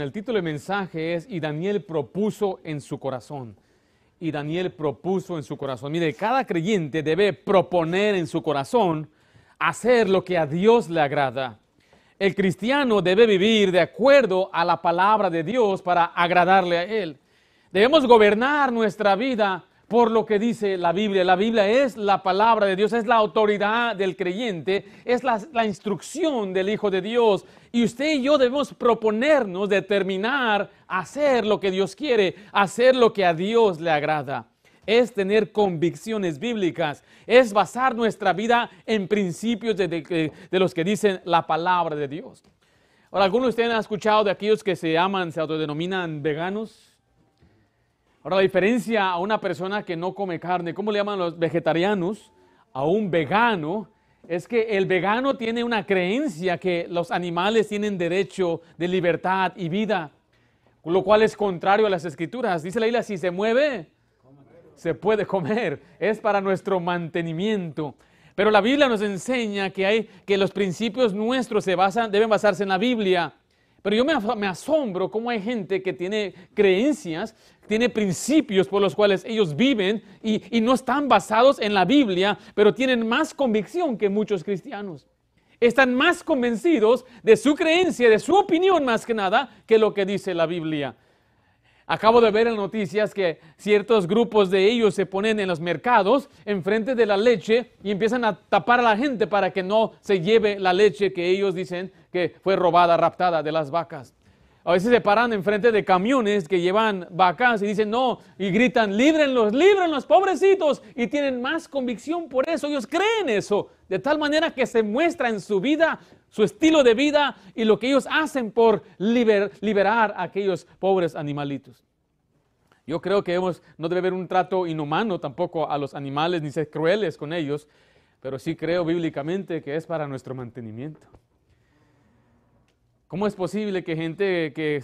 El título del mensaje es Y Daniel propuso en su corazón. Y Daniel propuso en su corazón. Mire, cada creyente debe proponer en su corazón hacer lo que a Dios le agrada. El cristiano debe vivir de acuerdo a la palabra de Dios para agradarle a Él. Debemos gobernar nuestra vida por lo que dice la Biblia. La Biblia es la palabra de Dios, es la autoridad del creyente, es la, instrucción del Hijo de Dios. Y usted y yo debemos proponernos determinar hacer lo que Dios quiere, hacer lo que a Dios le agrada. Es tener convicciones bíblicas, es basar nuestra vida en principios de, los que dicen la palabra de Dios. Ahora, algunos de ustedes han escuchado de aquellos que se llaman, se autodenominan veganos. Ahora, la diferencia a una persona que no come carne, ¿cómo le llaman los vegetarianos? A un vegano, es que el vegano tiene una creencia que los animales tienen derecho de libertad y vida, lo cual es contrario a las escrituras. Dice la isla, si se mueve, se puede comer, es para nuestro mantenimiento. Pero la Biblia nos enseña que, hay, que los principios nuestros se basan, deben basarse en la Biblia. Pero yo me, asombro cómo hay gente que tiene creencias, tiene principios por los cuales ellos viven y, y no están basados en la Biblia, pero tienen más convicción que muchos cristianos. Están más convencidos de su creencia, de su opinión más que nada, que lo que dice la Biblia. Acabo de ver en noticias que ciertos grupos de ellos se ponen en los mercados enfrente de la leche y empiezan a tapar a la gente para que no se lleve la leche que ellos dicen que fue robada, raptada de las vacas. A veces se paran enfrente de camiones que llevan vacas y dicen no, y gritan, líbrenlos, líbrenlos, pobrecitos, y tienen más convicción por eso, ellos creen eso, de tal manera que se muestra en su vida, su estilo de vida y lo que ellos hacen por liberar a aquellos pobres animalitos. Yo creo que no debe haber un trato inhumano tampoco a los animales ni ser crueles con ellos, pero sí creo bíblicamente que es para nuestro mantenimiento. ¿Cómo es posible que gente que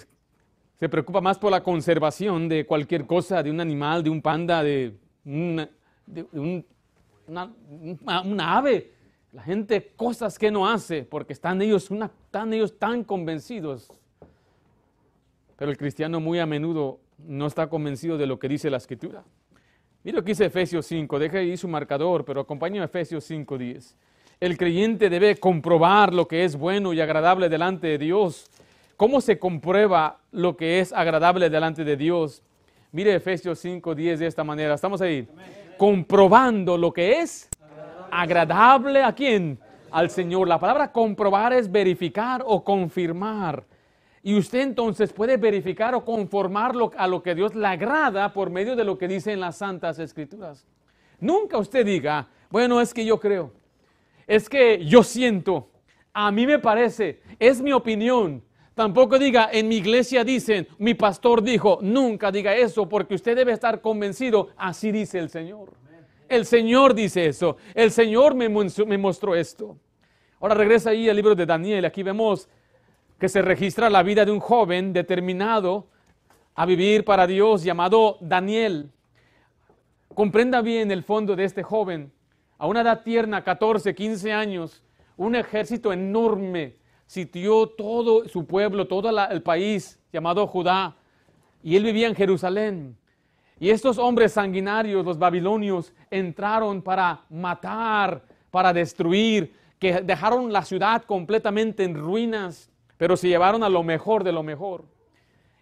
se preocupa más por la conservación de cualquier cosa, de un animal, de un panda, de, una, ave, la gente cosas que no hace porque están ellos, están ellos tan convencidos. Pero el cristiano muy a menudo no está convencido de lo que dice la escritura. Mira lo que dice Efesios 5, deja ahí su marcador, pero acompáñame a Efesios 5, 10. El creyente debe comprobar lo que es bueno y agradable delante de Dios. ¿Cómo se comprueba lo que es agradable delante de Dios? Mire Efesios 5, 10 de esta manera. Estamos ahí. Comprobando lo que es agradable a quién? Al Señor. La palabra comprobar es verificar o confirmar. Y usted entonces puede verificar o conformarlo a lo que Dios le agrada por medio de lo que dice en las Santas Escrituras. Nunca usted diga, bueno, es que yo creo es que yo siento, a mí me parece, es mi opinión. Tampoco diga, en mi iglesia dicen, mi pastor dijo, nunca diga eso, porque usted debe estar convencido, así dice el Señor. El Señor dice eso, el Señor me, me mostró esto. Ahora regresa ahí al libro de Daniel, aquí vemos que se registra la vida de un joven determinado a vivir para Dios llamado Daniel. Comprenda bien el fondo de este joven a una edad tierna, 14, 15 años, un ejército enorme sitió todo su pueblo, todo el país llamado Judá, y él vivía en Jerusalén. Y estos hombres sanguinarios, los babilonios, entraron para matar, para destruir, que dejaron la ciudad completamente en ruinas, pero se llevaron a lo mejor de lo mejor.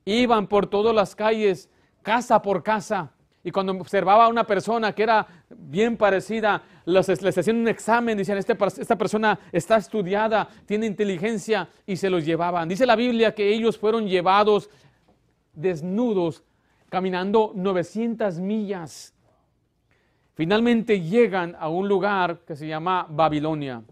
Iban por todas las calles, casa por casa, y cuando observaba a una persona que era bien parecida, les, hacían un examen, decían, este, esta persona está estudiada, tiene inteligencia, y se los llevaban. Dice la Biblia que ellos fueron llevados desnudos, caminando 900 millas. Finalmente llegan a un lugar que se llama Babilonia.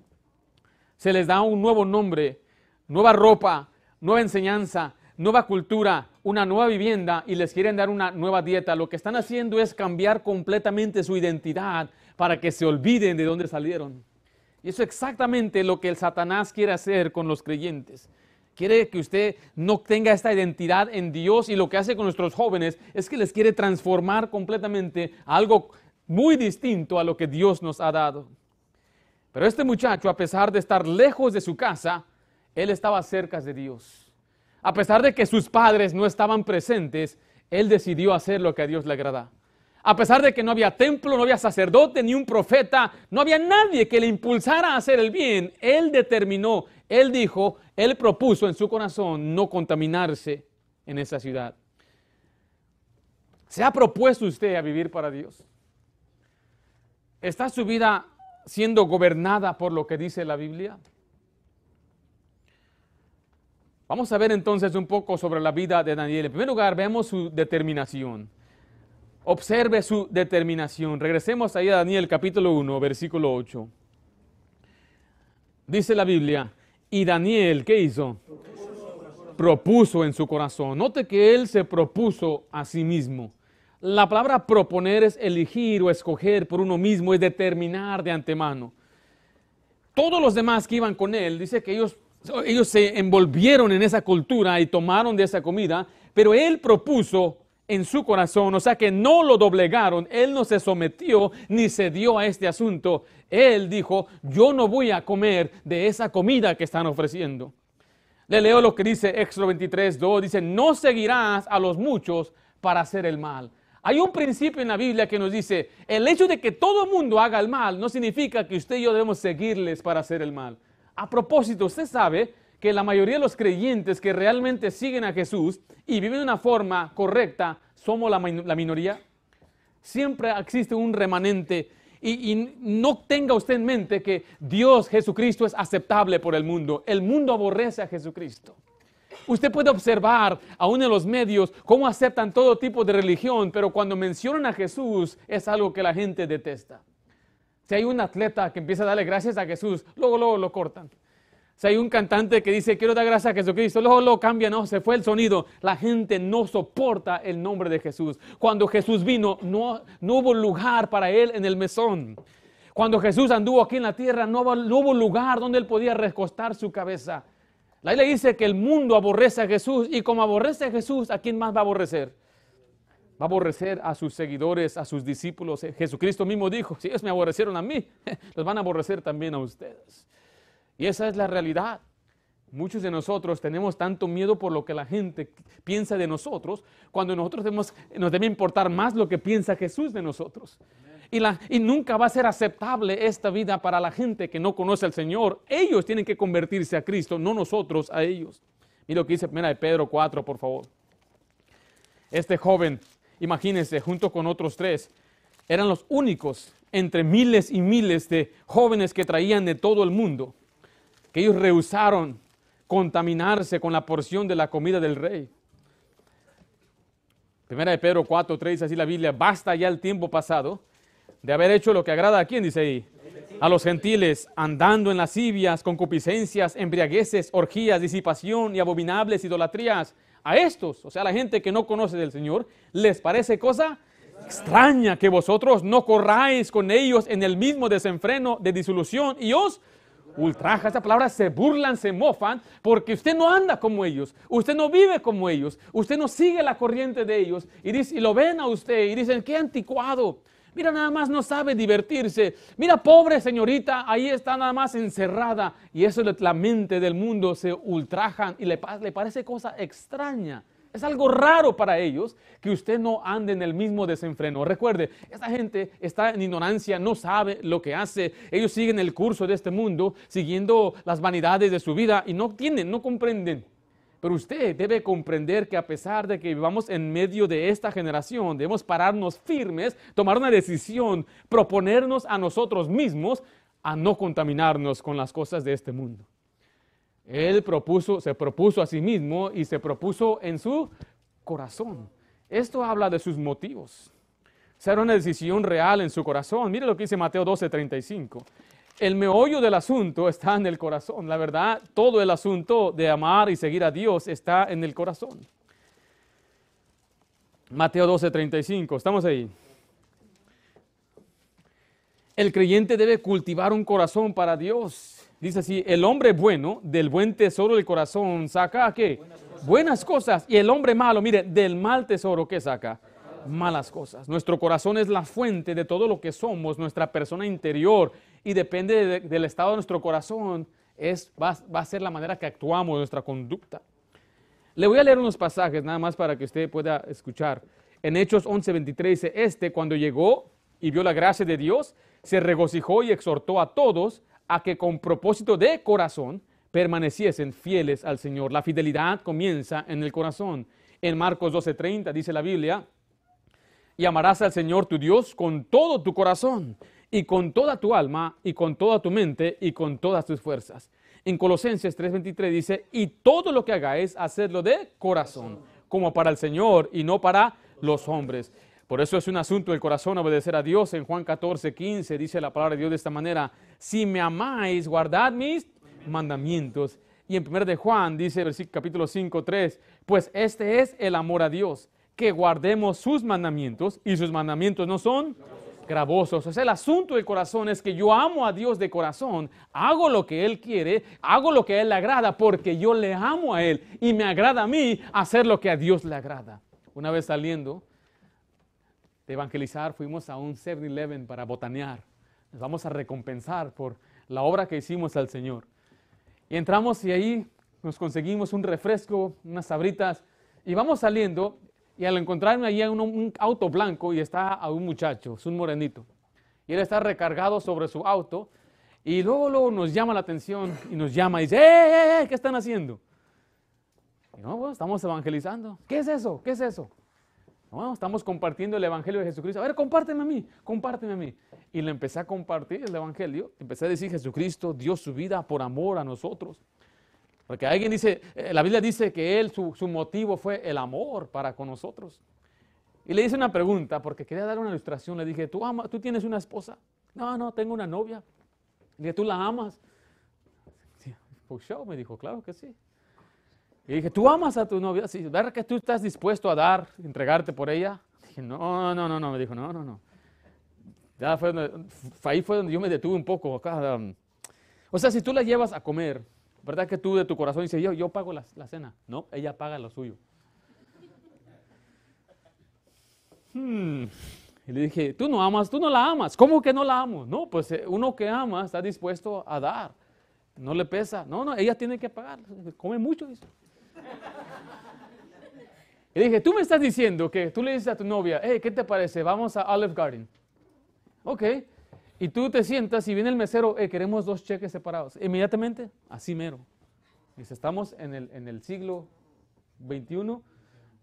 Se les da un nuevo nombre, nueva ropa, nueva enseñanza, nueva cultura, una nueva vivienda y les quieren dar una nueva dieta, lo que están haciendo es cambiar completamente su identidad para que se olviden de dónde salieron. Y eso es exactamente lo que el Satanás quiere hacer con los creyentes. Quiere que usted no tenga esta identidad en Dios y lo que hace con nuestros jóvenes es que les quiere transformar completamente a algo muy distinto a lo que Dios nos ha dado. Pero este muchacho, a pesar de estar lejos de su casa, él estaba cerca de Dios. A pesar de que sus padres no estaban presentes, él decidió hacer lo que a Dios le agrada. A pesar de que no había templo, no había sacerdote ni un profeta, no había nadie que le impulsara a hacer el bien, él determinó, él dijo, él propuso en su corazón no contaminarse en esa ciudad. ¿Se ha propuesto usted a vivir para Dios? ¿Está su vida siendo gobernada por lo que dice la Biblia? Vamos a ver entonces un poco sobre la vida de Daniel. En primer lugar, vemos su determinación. Observe su determinación. Regresemos ahí a Daniel capítulo 1, versículo 8. Dice la Biblia, y Daniel, ¿qué hizo? Propuso en su corazón. Note que él se propuso a sí mismo. La palabra proponer es elegir o escoger por uno mismo, es determinar de antemano. Todos los demás que iban con él, dice que ellos ellos se envolvieron en esa cultura y tomaron de esa comida, pero él propuso en su corazón, o sea que no lo doblegaron, él no se sometió ni se dio a este asunto. Él dijo, yo no voy a comer de esa comida que están ofreciendo. Le leo lo que dice Éxodo 23, 2, dice, no seguirás a los muchos para hacer el mal. Hay un principio en la Biblia que nos dice, el hecho de que todo el mundo haga el mal no significa que usted y yo debemos seguirles para hacer el mal. A propósito, usted sabe que la mayoría de los creyentes que realmente siguen a Jesús y viven de una forma correcta, somos la, minoría. Siempre existe un remanente y, y, no tenga usted en mente que Dios Jesucristo es aceptable por el mundo. El mundo aborrece a Jesucristo. Usted puede observar aún en los medios cómo aceptan todo tipo de religión, pero cuando mencionan a Jesús es algo que la gente detesta. Si hay un atleta que empieza a darle gracias a Jesús, luego, luego lo cortan. Si hay un cantante que dice, quiero dar gracias a Jesucristo, luego lo cambia, no, se fue el sonido. La gente no soporta el nombre de Jesús. Cuando Jesús vino, no, hubo lugar para él en el mesón. Cuando Jesús anduvo aquí en la tierra, no, no hubo lugar donde él podía recostar su cabeza. La Biblia dice que el mundo aborrece a Jesús y como aborrece a Jesús, ¿a quién más va a aborrecer? Va a aborrecer a sus seguidores, a sus discípulos. Eh, Jesucristo mismo dijo, si ellos me aborrecieron a mí, los van a aborrecer también a ustedes. Y esa es la realidad. Muchos de nosotros tenemos tanto miedo por lo que la gente piensa de nosotros, cuando nosotros nos debe importar más lo que piensa Jesús de nosotros. Y, la, y, nunca va a ser aceptable esta vida para la gente que no conoce al Señor. Ellos tienen que convertirse a Cristo, no nosotros a ellos. Mira lo que dice primera de Pedro 4, por favor. Este joven imagínense, junto con otros tres, eran los únicos entre miles y miles de jóvenes que traían de todo el mundo, que ellos rehusaron contaminarse con la porción de la comida del rey. Primera de Pedro 4, 3, así la Biblia, basta ya el tiempo pasado de haber hecho lo que agrada a quién, dice ahí, a los gentiles, andando en lascivias, concupiscencias, embriagueces, orgías, disipación y abominables idolatrías a estos, o sea, la gente que no conoce del Señor, les parece cosa extraña que vosotros no corráis con ellos en el mismo desenfreno de disolución y os ultraja. Esta palabra se burlan, se mofan, porque usted no anda como ellos, usted no vive como ellos, usted no sigue la corriente de ellos y, dice, y lo ven a usted y dicen, qué anticuado. Mira, nada más no sabe divertirse. Mira, pobre señorita, ahí está nada más encerrada. Y eso es la mente del mundo, se ultrajan y le, le parece cosa extraña. Es algo raro para ellos que usted no ande en el mismo desenfreno. Recuerde, esta gente está en ignorancia, no sabe lo que hace. Ellos siguen el curso de este mundo, siguiendo las vanidades de su vida y no tienen, no comprenden pero usted debe comprender que a pesar de que vivamos en medio de esta generación, debemos pararnos firmes, tomar una decisión, proponernos a nosotros mismos a no contaminarnos con las cosas de este mundo. Él propuso, se propuso a sí mismo y se propuso en su corazón. Esto habla de sus motivos. Será una decisión real en su corazón. Mire lo que dice Mateo 12:35 el meollo del asunto está en el corazón. La verdad, todo el asunto de amar y seguir a Dios está en el corazón. Mateo 12, 35, estamos ahí. El creyente debe cultivar un corazón para Dios. Dice así, el hombre bueno del buen tesoro del corazón saca qué? Buenas cosas. Y el hombre malo, mire, del mal tesoro, ¿qué saca? Malas cosas. Nuestro corazón es la fuente de todo lo que somos, nuestra persona interior y depende del estado de nuestro corazón, es, va, a ser la manera que actuamos, nuestra conducta. Le voy a leer unos pasajes nada más para que usted pueda escuchar. En Hechos 11:23 dice, este cuando llegó y vio la gracia de Dios, se regocijó y exhortó a todos a que con propósito de corazón permaneciesen fieles al Señor. La fidelidad comienza en el corazón. En Marcos 12:30 dice la Biblia, y amarás al Señor tu Dios con todo tu corazón y con toda tu alma y con toda tu mente y con todas tus fuerzas. En Colosenses 3:23 dice, y todo lo que hagáis, hacerlo de corazón, como para el Señor y no para los hombres. Por eso es un asunto del corazón obedecer a Dios. En Juan 14, 15 dice la palabra de Dios de esta manera, si me amáis, guardad mis mandamientos. Y en 1 de Juan dice, capítulo 5, 3, pues este es el amor a Dios, que guardemos sus mandamientos y sus mandamientos no son gravosos. O el asunto del corazón es que yo amo a Dios de corazón, hago lo que Él quiere, hago lo que a Él le agrada porque yo le amo a Él y me agrada a mí hacer lo que a Dios le agrada. Una vez saliendo de evangelizar, fuimos a un 7-Eleven para botanear. Nos vamos a recompensar por la obra que hicimos al Señor. Y entramos y ahí nos conseguimos un refresco, unas sabritas, y vamos saliendo y al encontrarme allí un, un auto blanco y está a un muchacho, es un morenito. Y él está recargado sobre su auto. Y luego, luego nos llama la atención y nos llama y dice, ¡eh, eh, eh! ¿Qué están haciendo? Y no, bueno, estamos evangelizando. ¿Qué es eso? ¿Qué es eso? No, estamos compartiendo el Evangelio de Jesucristo. A ver, compárteme a mí, compárteme a mí. Y le empecé a compartir el Evangelio. Empecé a decir, Jesucristo dio su vida por amor a nosotros. Porque alguien dice, eh, la Biblia dice que él, su, motivo fue el amor para con nosotros. Y le hice una pregunta, porque quería dar una ilustración. Le dije, ¿tú, ama, ¿tú tienes una esposa? No, no, tengo una novia. Le dije, ¿tú la amas? Pues show, me dijo, claro que sí. Y dije, ¿tú amas a tu novia? Sí, ¿verdad que tú estás dispuesto a dar, entregarte por ella? Dije, no, no, no, no. Me dijo, no, no, no. Ya fue ahí fue donde yo me detuve un poco. Um, o sea, si tú la llevas a comer, ¿Verdad que tú de tu corazón dices, yo, yo pago la, cena? No, ella paga lo suyo. Hmm. Y le dije, tú no amas, tú no la amas. ¿Cómo que no la amo? No, pues eh, uno que ama está dispuesto a dar. No le pesa. No, no, ella tiene que pagar. Come mucho. Dice. Y dije, tú me estás diciendo que tú le dices a tu novia, hey, ¿qué te parece? Vamos a Olive Garden. Ok. Y tú te sientas y viene el mesero, eh, queremos dos cheques separados. Inmediatamente, así mero. Dice, estamos en el, en el siglo XXI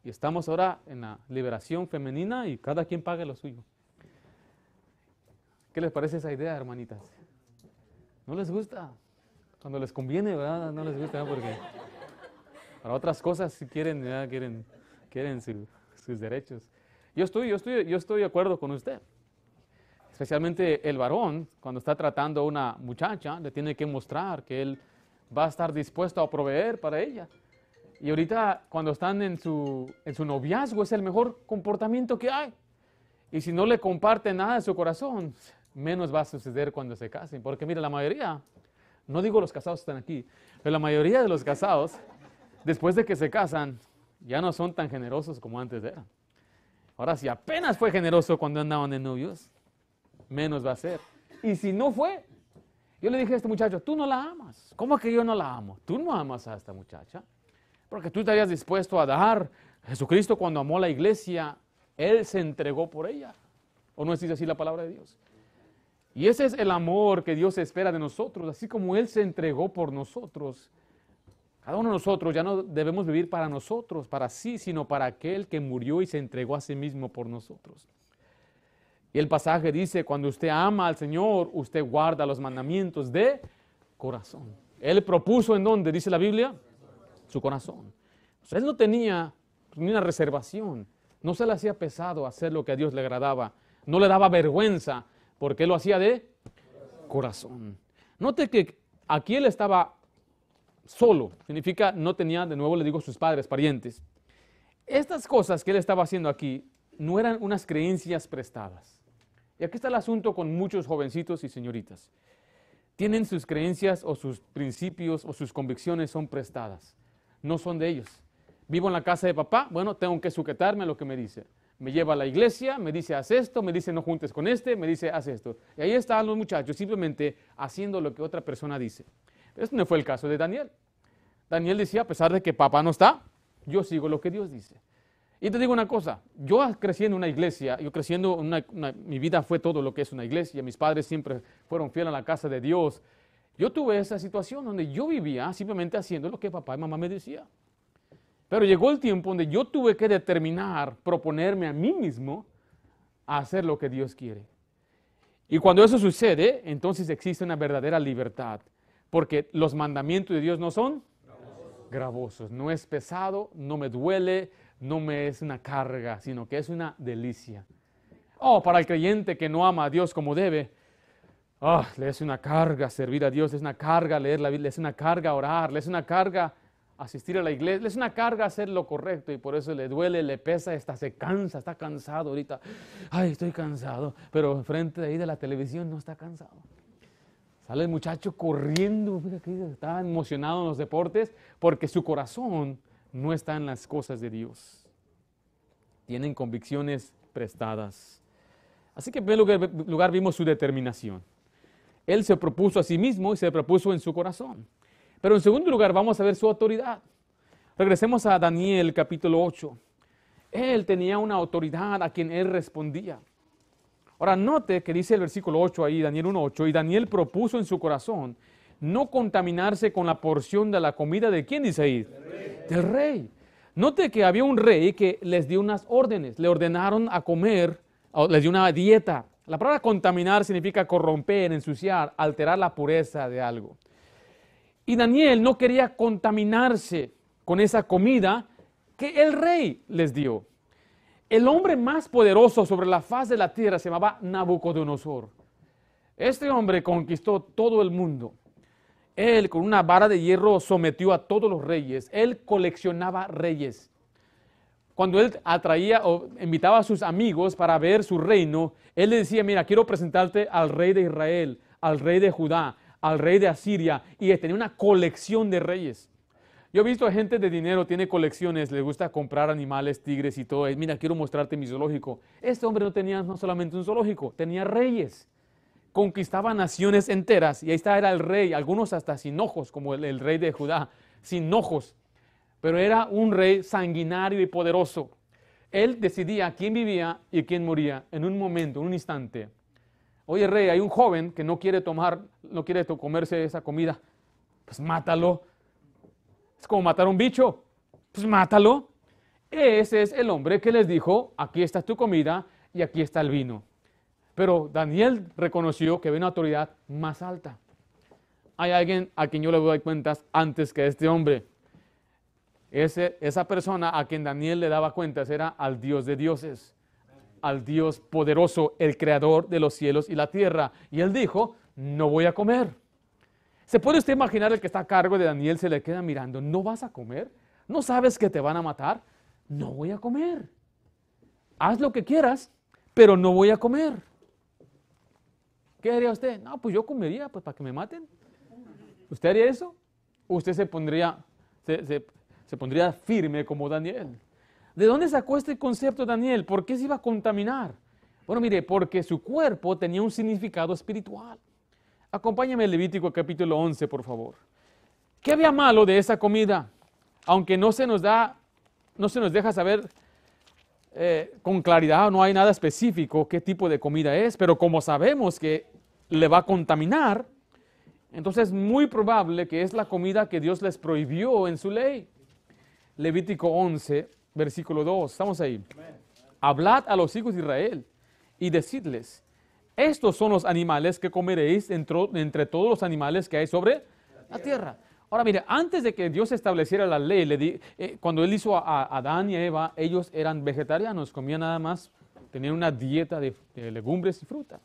y estamos ahora en la liberación femenina y cada quien paga lo suyo. ¿Qué les parece esa idea, hermanitas? ¿No les gusta? Cuando les conviene, ¿verdad? No les gusta, Porque para otras cosas si quieren, quieren, quieren sus derechos. Yo estoy, yo, estoy, yo estoy de acuerdo con usted especialmente el varón, cuando está tratando a una muchacha, le tiene que mostrar que él va a estar dispuesto a proveer para ella. Y ahorita cuando están en su, en su noviazgo es el mejor comportamiento que hay. Y si no le comparte nada de su corazón, menos va a suceder cuando se casen. Porque mira, la mayoría, no digo los casados están aquí, pero la mayoría de los casados, después de que se casan, ya no son tan generosos como antes eran. Ahora, si apenas fue generoso cuando andaban de novios, menos va a ser. Y si no fue, yo le dije a este muchacho, tú no la amas. ¿Cómo que yo no la amo? Tú no amas a esta muchacha. Porque tú estarías dispuesto a dar. Jesucristo cuando amó la iglesia, Él se entregó por ella. ¿O no es así la palabra de Dios? Y ese es el amor que Dios espera de nosotros. Así como Él se entregó por nosotros. Cada uno de nosotros ya no debemos vivir para nosotros, para sí, sino para aquel que murió y se entregó a sí mismo por nosotros. Y el pasaje dice, cuando usted ama al Señor, usted guarda los mandamientos de corazón. Él propuso en dónde, dice la Biblia, su corazón. él no tenía ni una reservación, no se le hacía pesado hacer lo que a Dios le agradaba, no le daba vergüenza, porque él lo hacía de corazón. Note que aquí él estaba solo, significa no tenía, de nuevo le digo, sus padres, parientes. Estas cosas que él estaba haciendo aquí no eran unas creencias prestadas. Y aquí está el asunto con muchos jovencitos y señoritas. Tienen sus creencias o sus principios o sus convicciones son prestadas. No son de ellos. Vivo en la casa de papá, bueno, tengo que sujetarme a lo que me dice. Me lleva a la iglesia, me dice haz esto, me dice no juntes con este, me dice haz esto. Y ahí están los muchachos simplemente haciendo lo que otra persona dice. Pero este no fue el caso de Daniel. Daniel decía, a pesar de que papá no está, yo sigo lo que Dios dice. Y te digo una cosa, yo creciendo en una iglesia, yo creciendo, mi vida fue todo lo que es una iglesia, mis padres siempre fueron fieles a la casa de Dios. Yo tuve esa situación donde yo vivía simplemente haciendo lo que papá y mamá me decían. Pero llegó el tiempo donde yo tuve que determinar, proponerme a mí mismo a hacer lo que Dios quiere. Y cuando eso sucede, entonces existe una verdadera libertad, porque los mandamientos de Dios no son gravosos, no es pesado, no me duele, no me es una carga, sino que es una delicia. Oh, para el creyente que no ama a Dios como debe, oh, le es una carga servir a Dios, es una carga leer la Biblia, es una carga orar, le es una carga asistir a la iglesia, le es una carga hacer lo correcto y por eso le duele, le pesa, está, se cansa, está cansado ahorita. Ay, estoy cansado, pero frente de ahí de la televisión no está cansado. Sale el muchacho corriendo, está emocionado en los deportes porque su corazón no está en las cosas de Dios. Tienen convicciones prestadas. Así que en primer lugar vimos su determinación. Él se propuso a sí mismo y se propuso en su corazón. Pero en segundo lugar vamos a ver su autoridad. Regresemos a Daniel capítulo 8. Él tenía una autoridad a quien él respondía. Ahora note que dice el versículo 8 ahí, Daniel 1.8, y Daniel propuso en su corazón no contaminarse con la porción de la comida de quién dice ahí? Del rey. Del. Note que había un rey que les dio unas órdenes, le ordenaron a comer, les dio una dieta. La palabra contaminar significa corromper, ensuciar, alterar la pureza de algo. Y Daniel no quería contaminarse con esa comida que el rey les dio. El hombre más poderoso sobre la faz de la tierra se llamaba Nabucodonosor. Este hombre conquistó todo el mundo. Él con una vara de hierro sometió a todos los reyes. Él coleccionaba reyes. Cuando él atraía o invitaba a sus amigos para ver su reino, él le decía, mira, quiero presentarte al rey de Israel, al rey de Judá, al rey de Asiria y tenía una colección de reyes. Yo he visto a gente de dinero, tiene colecciones, le gusta comprar animales, tigres y todo. Mira, quiero mostrarte mi zoológico. Este hombre no tenía no solamente un zoológico, tenía reyes. Conquistaba naciones enteras y ahí está, era el rey, algunos hasta sin ojos, como el, el rey de Judá, sin ojos. Pero era un rey sanguinario y poderoso. Él decidía quién vivía y quién moría en un momento, en un instante. Oye, rey, hay un joven que no quiere tomar, no quiere comerse esa comida. Pues mátalo. Es como matar a un bicho. Pues mátalo. Ese es el hombre que les dijo, aquí está tu comida y aquí está el vino. Pero Daniel reconoció que había una autoridad más alta. Hay alguien a quien yo le doy cuentas antes que este hombre. Esa persona a quien Daniel le daba cuentas era al Dios de dioses al Dios poderoso, el creador de los cielos y la tierra. Y él dijo, no voy a comer. ¿Se puede usted imaginar el que está a cargo de Daniel se le queda mirando, ¿no vas a comer? ¿No sabes que te van a matar? No voy a comer. Haz lo que quieras, pero no voy a comer. ¿Qué haría usted? No, pues yo comería, pues para que me maten. ¿Usted haría eso? usted se pondría, se pondría firme como Daniel? ¿De dónde sacó este concepto Daniel? ¿Por qué se iba a contaminar? Bueno, mire, porque su cuerpo tenía un significado espiritual. Acompáñame al Levítico capítulo 11, por favor. ¿Qué había malo de esa comida? Aunque no se nos da, no se nos deja saber eh, con claridad, no hay nada específico qué tipo de comida es, pero como sabemos que le va a contaminar, entonces es muy probable que es la comida que Dios les prohibió en su ley. Levítico 11, versículo 2, estamos ahí. Hablad a los hijos de Israel y decidles, estos son los animales que comeréis entre, todos los animales que hay sobre la tierra. Ahora mire, antes de que Dios estableciera la ley, le eh, cuando Él hizo a, Adán y a Eva, ellos eran vegetarianos, comían nada más, tenían una dieta de, legumbres y fruta.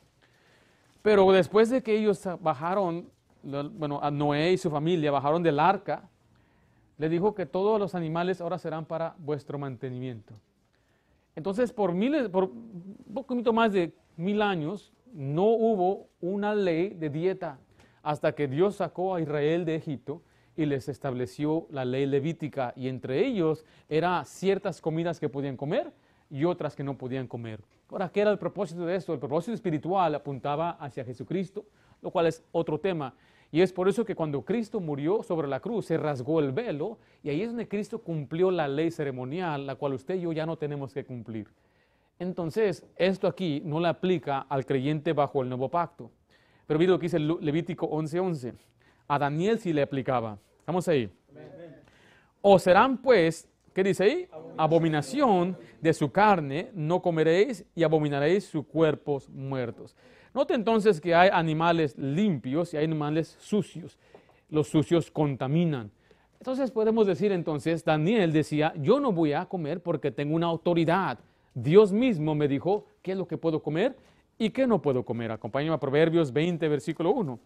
Pero después de que ellos bajaron, bueno, a Noé y su familia bajaron del arca, le dijo que todos los animales ahora serán para vuestro mantenimiento. Entonces, por, miles, por un poquito más de mil años, no hubo una ley de dieta hasta que Dios sacó a Israel de Egipto y les estableció la ley levítica. Y entre ellos eran ciertas comidas que podían comer y otras que no podían comer. Ahora, ¿qué era el propósito de esto? El propósito espiritual apuntaba hacia Jesucristo, lo cual es otro tema. Y es por eso que cuando Cristo murió sobre la cruz, se rasgó el velo y ahí es donde Cristo cumplió la ley ceremonial, la cual usted y yo ya no tenemos que cumplir. Entonces, esto aquí no le aplica al creyente bajo el nuevo pacto. Pero mire lo que dice Levítico 11:11. A Daniel sí le aplicaba. Estamos ahí. O serán pues, ¿qué dice ahí? Abominación de su carne, no comeréis y abominaréis sus cuerpos muertos. Note entonces que hay animales limpios y hay animales sucios. Los sucios contaminan. Entonces podemos decir entonces, Daniel decía, yo no voy a comer porque tengo una autoridad. Dios mismo me dijo qué es lo que puedo comer y qué no puedo comer. Acompáñame a Proverbios 20, versículo 1.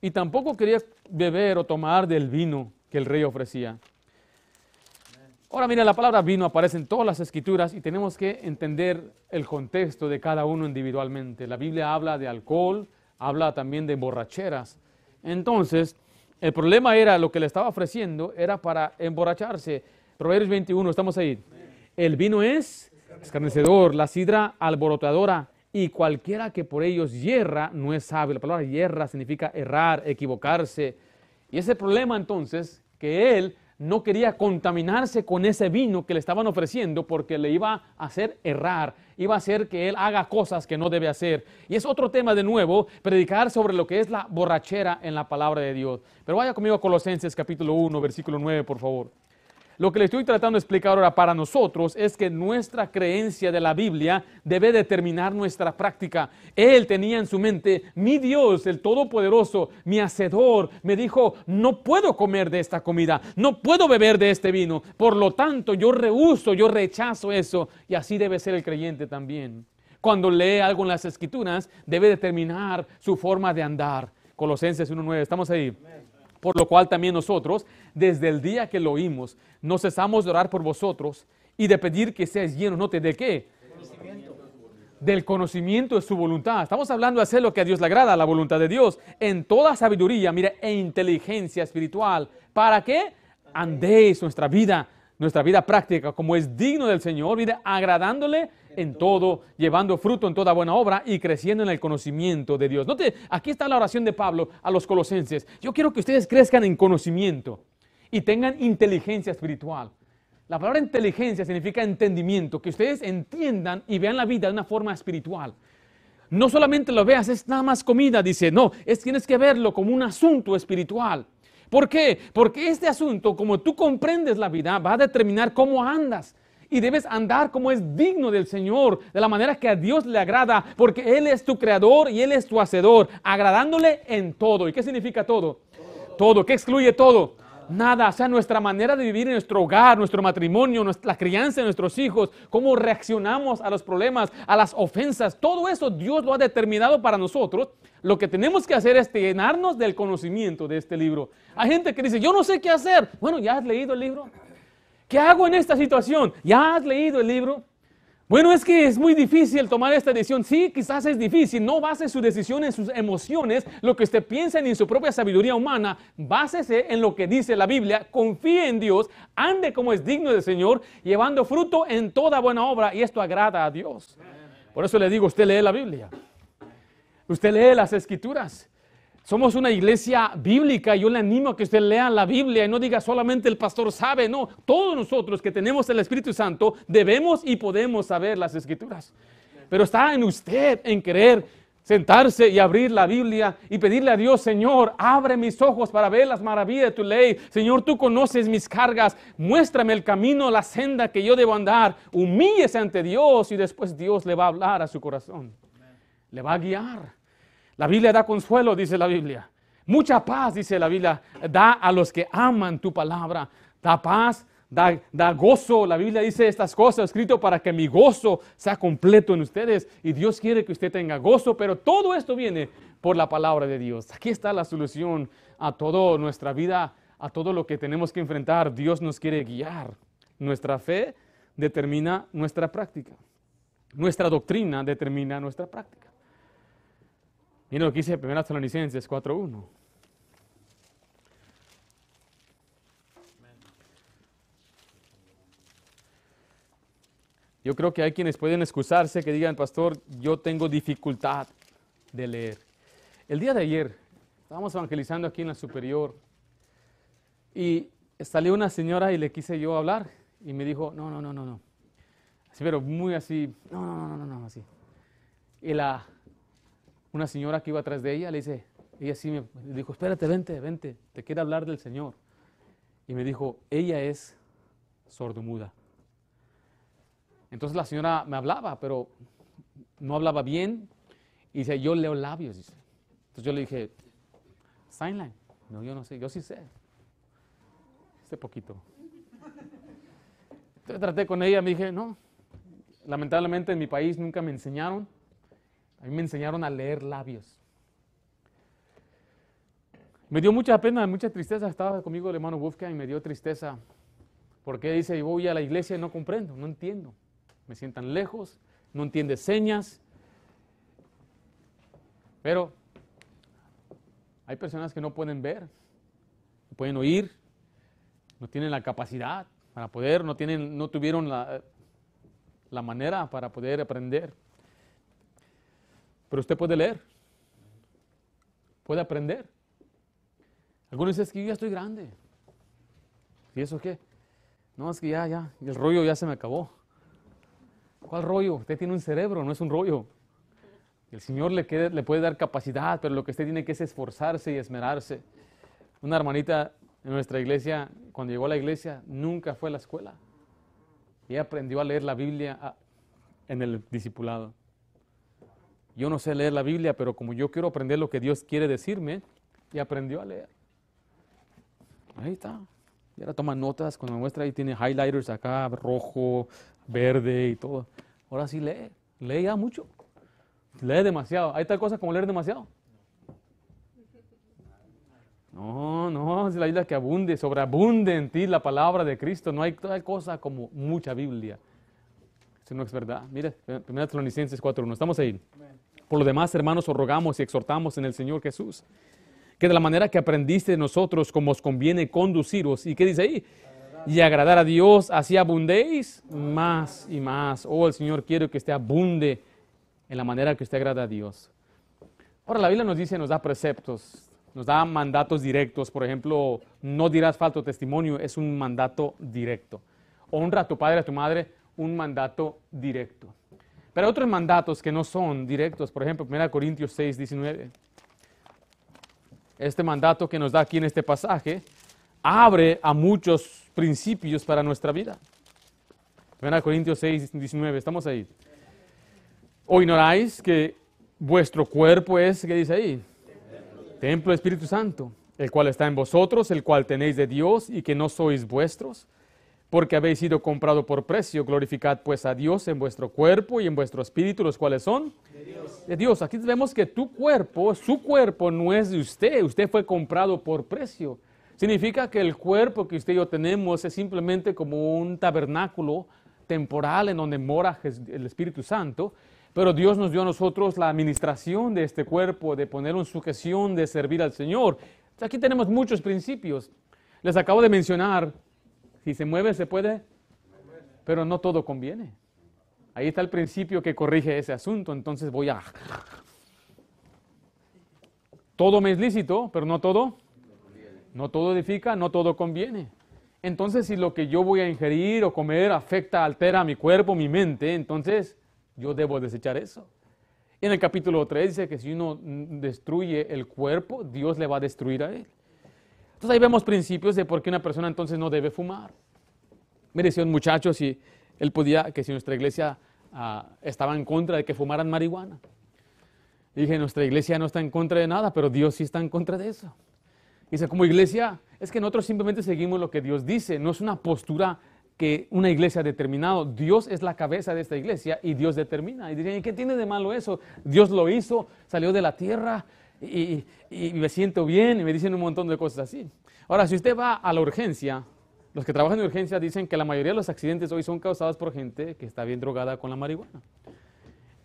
Y tampoco quería beber o tomar del vino que el rey ofrecía. Ahora mira, la palabra vino aparece en todas las escrituras y tenemos que entender el contexto de cada uno individualmente. La Biblia habla de alcohol, habla también de borracheras. Entonces, el problema era lo que le estaba ofreciendo, era para emborracharse. Proverbios 21, estamos ahí. El vino es escarnecedor, la sidra alborotadora y cualquiera que por ellos hierra no es sabio. La palabra hierra significa errar, equivocarse. Y ese problema entonces que él no quería contaminarse con ese vino que le estaban ofreciendo porque le iba a hacer errar, iba a hacer que él haga cosas que no debe hacer. Y es otro tema de nuevo, predicar sobre lo que es la borrachera en la palabra de Dios. Pero vaya conmigo a Colosenses capítulo 1, versículo 9, por favor. Lo que le estoy tratando de explicar ahora para nosotros es que nuestra creencia de la Biblia debe determinar nuestra práctica. Él tenía en su mente, mi Dios, el Todopoderoso, mi Hacedor, me dijo, no puedo comer de esta comida, no puedo beber de este vino. Por lo tanto, yo rehuso, yo rechazo eso. Y así debe ser el creyente también. Cuando lee algo en las Escrituras, debe determinar su forma de andar. Colosenses 1.9, estamos ahí. Por lo cual también nosotros, desde el día que lo oímos, no cesamos de orar por vosotros y de pedir que seáis llenos, ¿note de qué? Del conocimiento de su voluntad. Estamos hablando de hacer lo que a Dios le agrada, la voluntad de Dios, en toda sabiduría, mire, e inteligencia espiritual. ¿Para qué? Andéis nuestra vida, nuestra vida práctica, como es digno del Señor, mire, agradándole en todo, llevando fruto en toda buena obra y creciendo en el conocimiento de Dios. Note, aquí está la oración de Pablo a los colosenses. Yo quiero que ustedes crezcan en conocimiento y tengan inteligencia espiritual. La palabra inteligencia significa entendimiento, que ustedes entiendan y vean la vida de una forma espiritual. No solamente lo veas, es nada más comida, dice, no, es tienes que verlo como un asunto espiritual. ¿Por qué? Porque este asunto, como tú comprendes la vida, va a determinar cómo andas y debes andar como es digno del Señor, de la manera que a Dios le agrada, porque Él es tu creador y Él es tu hacedor, agradándole en todo. ¿Y qué significa todo? Todo. ¿Qué excluye todo? Nada, o sea, nuestra manera de vivir en nuestro hogar, nuestro matrimonio, la crianza de nuestros hijos, cómo reaccionamos a los problemas, a las ofensas, todo eso Dios lo ha determinado para nosotros. Lo que tenemos que hacer es llenarnos del conocimiento de este libro. Hay gente que dice, yo no sé qué hacer. Bueno, ¿ya has leído el libro? ¿Qué hago en esta situación? ¿Ya has leído el libro? Bueno, es que es muy difícil tomar esta decisión. Sí, quizás es difícil. No base su decisión en sus emociones, lo que usted piensa ni en su propia sabiduría humana. Básese en lo que dice la Biblia. Confíe en Dios. Ande como es digno del Señor, llevando fruto en toda buena obra. Y esto agrada a Dios. Por eso le digo, usted lee la Biblia. Usted lee las escrituras. Somos una iglesia bíblica. Yo le animo a que usted lea la Biblia y no diga solamente el pastor sabe. No, todos nosotros que tenemos el Espíritu Santo debemos y podemos saber las escrituras. Pero está en usted en querer sentarse y abrir la Biblia y pedirle a Dios, Señor, abre mis ojos para ver las maravillas de tu ley. Señor, tú conoces mis cargas. Muéstrame el camino, la senda que yo debo andar. Humíllese ante Dios y después Dios le va a hablar a su corazón. Le va a guiar. La Biblia da consuelo, dice la Biblia. Mucha paz, dice la Biblia, da a los que aman tu palabra. Da paz, da, da, gozo. La Biblia dice estas cosas, escrito para que mi gozo sea completo en ustedes. Y Dios quiere que usted tenga gozo, pero todo esto viene por la palabra de Dios. Aquí está la solución a toda nuestra vida, a todo lo que tenemos que enfrentar. Dios nos quiere guiar. Nuestra fe determina nuestra práctica. Nuestra doctrina determina nuestra práctica. Miren lo que dice 1 Tesalonicenses 4.1. Yo creo que hay quienes pueden excusarse que digan, pastor, yo tengo dificultad de leer. El día de ayer Estábamos evangelizando aquí en la superior. Y salió una señora y le quise yo hablar. Y me dijo, no, no, no, no, no. Así, pero muy así, no, no, no, no, no, así. Y la, una señora que iba atrás de ella le dice, ella sí me dijo, espérate, vente, vente, te quiere hablar del Señor. Y me dijo, ella es sordomuda. Entonces la señora me hablaba, pero no hablaba bien. Y dice, yo leo labios. Dice. Entonces yo le dije, sign line. No, yo no sé, yo sí sé. Sé poquito. Entonces traté con ella, me dije, no, lamentablemente en mi país nunca me enseñaron. A mí me enseñaron a leer labios. Me dio mucha pena, mucha tristeza. Estaba conmigo el hermano Wolfgang y me dio tristeza. Porque dice, voy a la iglesia y no comprendo, no entiendo. Me sientan lejos, no entiende señas. Pero hay personas que no pueden ver, no pueden oír, no tienen la capacidad para poder, no, tienen, no tuvieron la, la manera para poder aprender. Pero usted puede leer, puede aprender. Algunos dicen, que yo ya estoy grande. ¿Y eso qué? No, es que ya, ya, el rollo ya se me acabó. ¿Cuál rollo? Usted tiene un cerebro, no es un rollo. El Señor le, le puede dar capacidad, pero lo que usted tiene que es esforzarse y esmerarse. Una hermanita en nuestra iglesia, cuando llegó a la iglesia, nunca fue a la escuela. Y aprendió a leer la Biblia ah, en el discipulado. Yo no sé leer la Biblia, pero como yo quiero aprender lo que Dios quiere decirme, y aprendió a leer. Ahí está. Y ahora toma notas, cuando me muestra ahí tiene highlighters acá, rojo, verde y todo. Ahora sí lee, lee ya mucho. Lee demasiado. Hay tal cosa como leer demasiado. No, no, es la isla que abunde, sobreabunde en ti la palabra de Cristo. No hay tal cosa como mucha Biblia. Eso no es verdad. Mire, 1 Tesalonicenses 4.1. Estamos ahí. Por lo demás, hermanos, os rogamos y exhortamos en el Señor Jesús que de la manera que aprendiste de nosotros, como os conviene conduciros. ¿Y qué dice ahí? Y agradar a Dios, así abundéis más y más. Oh, el Señor quiere que usted abunde en la manera que usted agrada a Dios. Ahora, la Biblia nos dice, nos da preceptos, nos da mandatos directos. Por ejemplo, no dirás falto testimonio, es un mandato directo. Honra a tu padre, a tu madre, un mandato directo. Pero hay otros mandatos que no son directos. Por ejemplo, 1 Corintios 6, 19 este mandato que nos da aquí en este pasaje, abre a muchos principios para nuestra vida. Ven a Corintios 6, 19, estamos ahí. ¿O ignoráis que vuestro cuerpo es, ¿qué dice ahí? Templo del Espíritu Santo, el cual está en vosotros, el cual tenéis de Dios y que no sois vuestros, porque habéis sido comprado por precio. Glorificad pues a Dios en vuestro cuerpo y en vuestro espíritu, los cuales son de Dios. de Dios. Aquí vemos que tu cuerpo, su cuerpo no es de usted, usted fue comprado por precio. Significa que el cuerpo que usted y yo tenemos es simplemente como un tabernáculo temporal en donde mora el Espíritu Santo, pero Dios nos dio a nosotros la administración de este cuerpo, de ponerlo en sujeción, de servir al Señor. Aquí tenemos muchos principios. Les acabo de mencionar si se mueve, se puede, pero no todo conviene. Ahí está el principio que corrige ese asunto. Entonces voy a... Todo me es lícito, pero no todo. No todo edifica, no todo conviene. Entonces, si lo que yo voy a ingerir o comer afecta, altera mi cuerpo, mi mente, entonces yo debo desechar eso. En el capítulo 3 dice que si uno destruye el cuerpo, Dios le va a destruir a él. Entonces ahí vemos principios de por qué una persona entonces no debe fumar. Me decía un muchacho si él podía, que si nuestra iglesia ah, estaba en contra de que fumaran marihuana. dije, nuestra iglesia no está en contra de nada, pero Dios sí está en contra de eso. Dice, como iglesia, es que nosotros simplemente seguimos lo que Dios dice, no es una postura que una iglesia ha determinado. Dios es la cabeza de esta iglesia y Dios determina. Y dicen, ¿y qué tiene de malo eso? Dios lo hizo, salió de la tierra, y, me siento bien y me dicen un montón de cosas así. Ahora, si usted va a la urgencia, los que trabajan en urgencia dicen que la mayoría de los accidentes hoy son causados por gente que está bien drogada con la marihuana.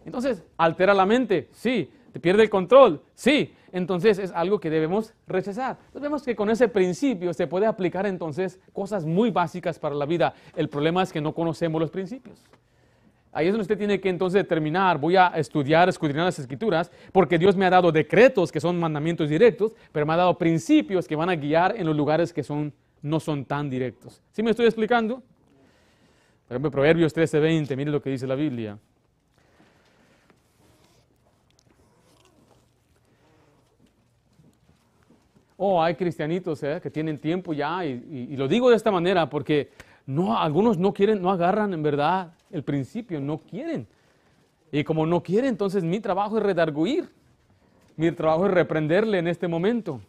Entonces, altera la mente, sí. Te pierde el control, sí. Entonces es algo que debemos rechazar. Entonces vemos que con ese principio se puede aplicar entonces cosas muy básicas para la vida. El problema es que no conocemos los principios. Ahí es donde usted tiene que entonces determinar, voy a estudiar, escudriñar las escrituras, porque Dios me ha dado decretos que son mandamientos directos, pero me ha dado principios que van a guiar en los lugares que son, no son tan directos. ¿Sí me estoy explicando? Por ejemplo, Proverbios 13:20, mire lo que dice la Biblia. Oh, hay cristianitos ¿eh? que tienen tiempo ya, y, lo digo de esta manera porque no, algunos no quieren, no agarran en verdad el principio, no quieren. Y como no quieren, entonces mi trabajo es redarguir, mi trabajo es reprenderle en este momento.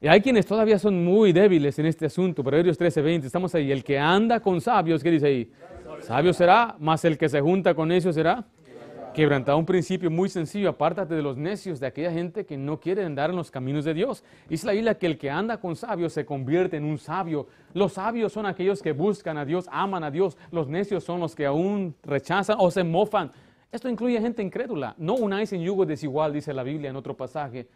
Y hay quienes todavía son muy débiles en este asunto. Proverbios 13:20, estamos ahí. El que anda con sabios, ¿qué dice ahí? Sabio será, más el que se junta con ellos será quebrantado un principio muy sencillo, apártate de los necios, de aquella gente que no quiere andar en los caminos de Dios. Dice la Biblia que el que anda con sabios se convierte en un sabio. Los sabios son aquellos que buscan a Dios, aman a Dios. Los necios son los que aún rechazan o se mofan. Esto incluye gente incrédula. No unáis en yugo desigual, dice la Biblia en otro pasaje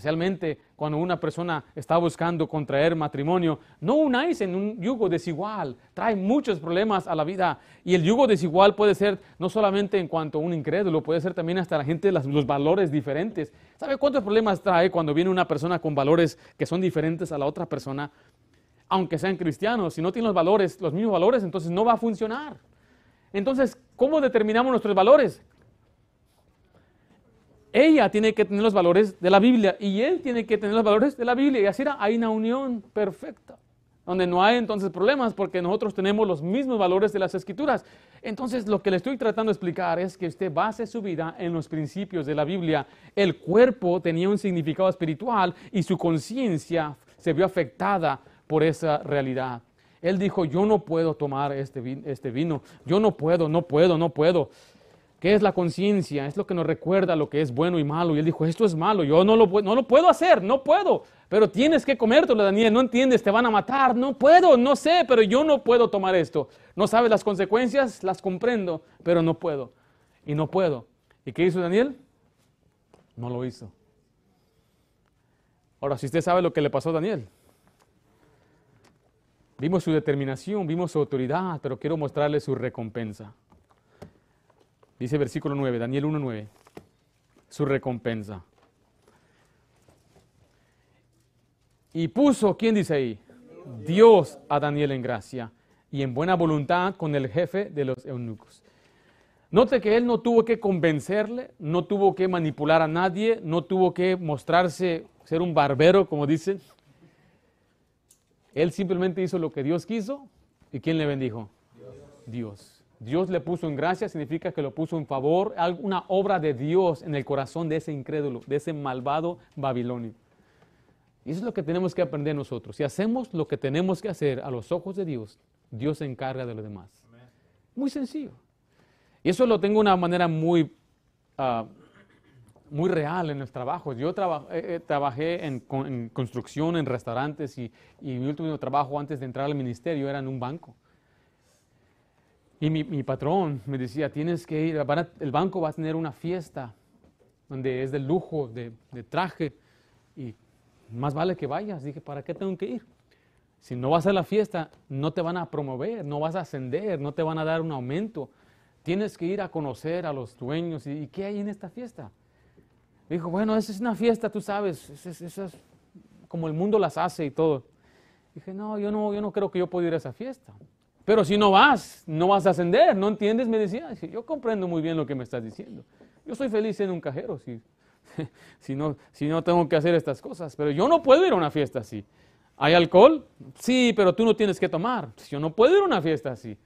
especialmente cuando una persona está buscando contraer matrimonio, no unáis en un yugo desigual, trae muchos problemas a la vida. Y el yugo desigual puede ser no solamente en cuanto a un incrédulo, puede ser también hasta la gente los valores diferentes. ¿Sabe cuántos problemas trae cuando viene una persona con valores que son diferentes a la otra persona? Aunque sean cristianos, si no tienen los valores, los mismos valores, entonces no va a funcionar. Entonces, ¿cómo determinamos nuestros valores? Ella tiene que tener los valores de la Biblia y él tiene que tener los valores de la Biblia. Y así hay una unión perfecta, donde no hay entonces problemas porque nosotros tenemos los mismos valores de las escrituras. Entonces lo que le estoy tratando de explicar es que usted base su vida en los principios de la Biblia. El cuerpo tenía un significado espiritual y su conciencia se vio afectada por esa realidad. Él dijo, yo no puedo tomar este, este vino, yo no puedo, no puedo, no puedo. ¿Qué es la conciencia? Es lo que nos recuerda lo que es bueno y malo. Y él dijo, esto es malo, yo no lo, no lo puedo hacer, no puedo. Pero tienes que comértelo, Daniel, no entiendes, te van a matar. No puedo, no sé, pero yo no puedo tomar esto. No sabes las consecuencias, las comprendo, pero no puedo. Y no puedo. ¿Y qué hizo Daniel? No lo hizo. Ahora, si usted sabe lo que le pasó a Daniel, vimos su determinación, vimos su autoridad, pero quiero mostrarle su recompensa. Dice versículo 9, Daniel 1.9, su recompensa. Y puso, ¿quién dice ahí? Dios a Daniel en gracia y en buena voluntad con el jefe de los eunucos. Note que él no tuvo que convencerle, no tuvo que manipular a nadie, no tuvo que mostrarse ser un barbero, como dicen. Él simplemente hizo lo que Dios quiso y ¿quién le bendijo? Dios. Dios le puso en gracia significa que lo puso en favor, una obra de Dios en el corazón de ese incrédulo, de ese malvado babilonio. Y eso es lo que tenemos que aprender nosotros. Si hacemos lo que tenemos que hacer a los ojos de Dios, Dios se encarga de lo demás. Muy sencillo. Y eso lo tengo de una manera muy, ah, muy real en los trabajos. Yo trabajé en, construcción, en restaurantes y mi último trabajo antes de entrar al ministerio era en un banco. Y mi, patrón me decía, tienes que ir, el banco va a tener una fiesta donde es de lujo, de, traje, y más vale que vayas. Dije, ¿para qué tengo que ir? Si no vas a la fiesta, no te van a promover, no vas a ascender, no te van a dar un aumento. Tienes que ir a conocer a los dueños. ¿Y, qué hay en esta fiesta? Dijo, bueno, esa es una fiesta, tú sabes, esa es, como el mundo las hace y todo. Dije, no, yo no, yo no creo que yo pueda ir a esa fiesta. Pero si no vas, no vas a ascender, ¿no entiendes? Me decía, yo comprendo muy bien lo que me estás diciendo. Yo soy feliz en un cajero si, si, no, si no tengo que hacer estas cosas, pero yo no puedo ir a una fiesta así. ¿Hay alcohol? Sí, pero tú no tienes que tomar. Yo no puedo ir a una fiesta así.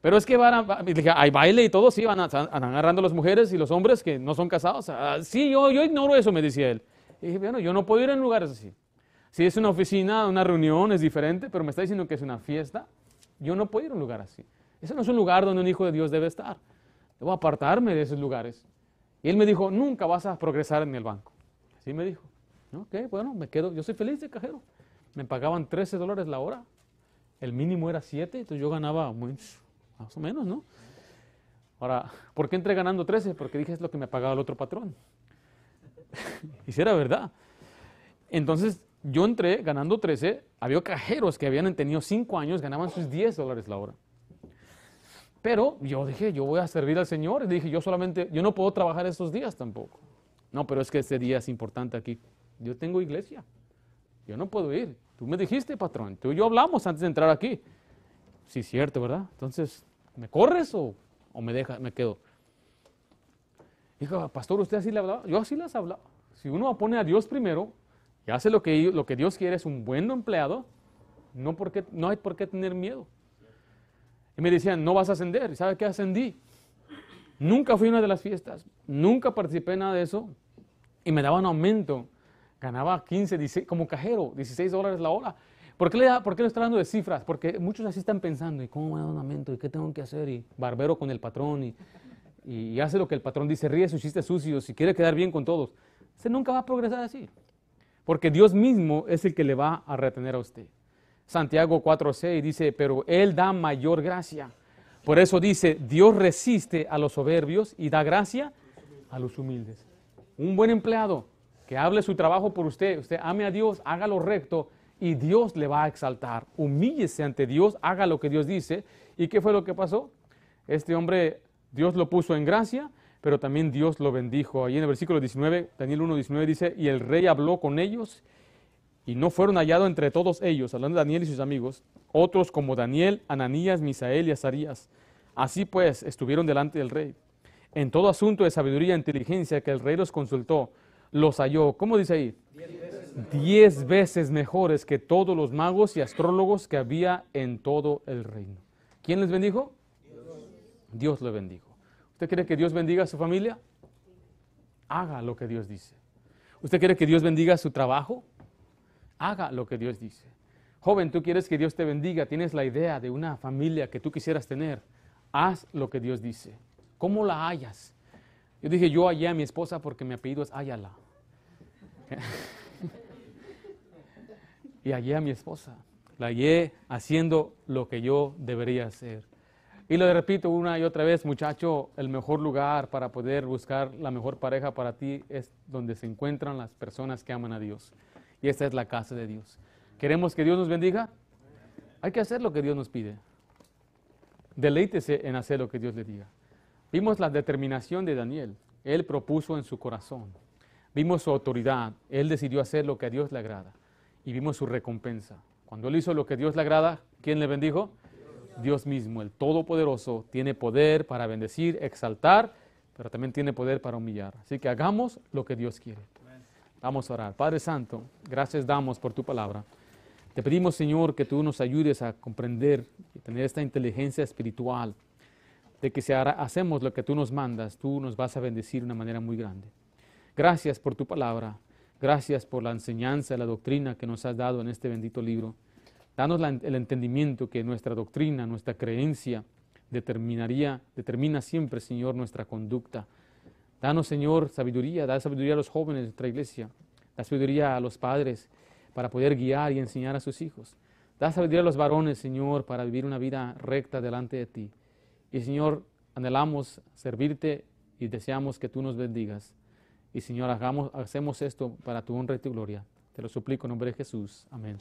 Pero es que van a, hay baile y todo, sí, van, a, agarrando las mujeres y los hombres que no son casados. Ah, sí, yo, yo ignoro eso, me decía él. Y dije, bueno, yo no puedo ir en lugares así. Si es una oficina, una reunión, es diferente, pero me está diciendo que es una fiesta. Yo no puedo ir a un lugar así. Ese no es un lugar donde un hijo de Dios debe estar. Debo apartarme de esos lugares. Y él me dijo, nunca vas a progresar en el banco. Así me dijo. Ok, bueno, me quedo, yo soy feliz de cajero. Me pagaban 13 dólares la hora. El mínimo era 7, entonces yo ganaba más o menos, ¿no? Ahora, ¿por qué entré ganando 13? Porque dije es lo que me pagaba el otro patrón. y si era verdad. Entonces, yo entré ganando 13, había cajeros que habían tenido 5 años, ganaban sus 10 dólares la hora. Pero yo dije, yo voy a servir al Señor. Y dije, yo solamente, yo no puedo trabajar estos días tampoco. No, pero es que este día es importante aquí. Yo tengo iglesia. Yo no puedo ir. Tú me dijiste, patrón. Tú y yo hablamos antes de entrar aquí. Sí, cierto, ¿verdad? Entonces, ¿me corres o, me deja, me quedo? Dijo, pastor, ¿usted así le hablaba? Yo así les hablaba. Si uno pone a Dios primero y hace lo que, lo que Dios quiere, es un buen empleado, no, porque, no hay por qué tener miedo. Y me decían, no vas a ascender. ¿Y sabe qué ascendí? Nunca fui a una de las fiestas, nunca participé en nada de eso y me daban aumento. Ganaba 15, 16, como cajero, 16 dólares la hora. ¿Por qué, le, ¿Por qué le estoy hablando de cifras? Porque muchos así están pensando, ¿y cómo me da un aumento? ¿Y qué tengo que hacer? Y barbero con el patrón y, y hace lo que el patrón dice, ríe sus chistes sucios y quiere quedar bien con todos. Usted nunca va a progresar así. Porque Dios mismo es el que le va a retener a usted. Santiago 4.6 dice, pero Él da mayor gracia. Por eso dice, Dios resiste a los soberbios y da gracia a los humildes. Un buen empleado que hable su trabajo por usted, usted ame a Dios, haga lo recto y Dios le va a exaltar. Humíllese ante Dios, haga lo que Dios dice. ¿Y qué fue lo que pasó? Este hombre, Dios lo puso en gracia, pero también Dios lo bendijo. Ahí en el versículo 19, Daniel 1.19 dice, y el rey habló con ellos y no fueron hallados entre todos ellos, hablando de Daniel y sus amigos, otros como Daniel, Ananías, Misael y Azarías. Así pues, estuvieron delante del rey. En todo asunto de sabiduría e inteligencia que el rey los consultó, los halló. ¿Cómo dice ahí? Diez veces. mejores que todos los magos y astrólogos que había en todo el reino. ¿Quién les bendijo? Dios, Dios le bendijo. ¿Usted quiere que Dios bendiga a su familia? Haga lo que Dios dice. ¿Usted quiere que Dios bendiga su trabajo? Haga lo que Dios dice. Joven, tú quieres que Dios te bendiga, tienes la idea de una familia que tú quisieras tener. Haz lo que Dios dice. ¿Cómo la hallas? Yo dije, yo hallé a mi esposa porque mi apellido es Ayala. y hallé a mi esposa. La hallé haciendo lo que yo debería hacer. Y lo repito una y otra vez, muchacho, el mejor lugar para poder buscar la mejor pareja para ti es donde se encuentran las personas que aman a Dios. Y esta es la casa de Dios. ¿Queremos que Dios nos bendiga? Hay que hacer lo que Dios nos pide. Deleítese en hacer lo que Dios le diga. Vimos la determinación de Daniel. Él propuso en su corazón. Vimos su autoridad. Él decidió hacer lo que a Dios le agrada. Y vimos su recompensa. Cuando él hizo lo que a Dios le agrada, ¿quién le bendijo? Dios mismo, el Todopoderoso, tiene poder para bendecir, exaltar, pero también tiene poder para humillar. Así que hagamos lo que Dios quiere. Vamos a orar. Padre Santo, gracias damos por tu palabra. Te pedimos, Señor, que tú nos ayudes a comprender y tener esta inteligencia espiritual de que si hacemos lo que tú nos mandas, tú nos vas a bendecir de una manera muy grande. Gracias por tu palabra. Gracias por la enseñanza, la doctrina que nos has dado en este bendito libro. Danos el entendimiento que nuestra doctrina, nuestra creencia determinaría, determina siempre, Señor, nuestra conducta Danos, Señor, sabiduría, da sabiduría a los jóvenes de nuestra iglesia, da sabiduría a los padres para poder guiar y enseñar a sus hijos. Da sabiduría a los varones, Señor, para vivir una vida recta delante de ti. Y, Señor, anhelamos servirte y deseamos que tú nos bendigas. Y, Señor, hagamos, hacemos esto para tu honra y tu gloria. Te lo suplico en nombre de Jesús. Amén.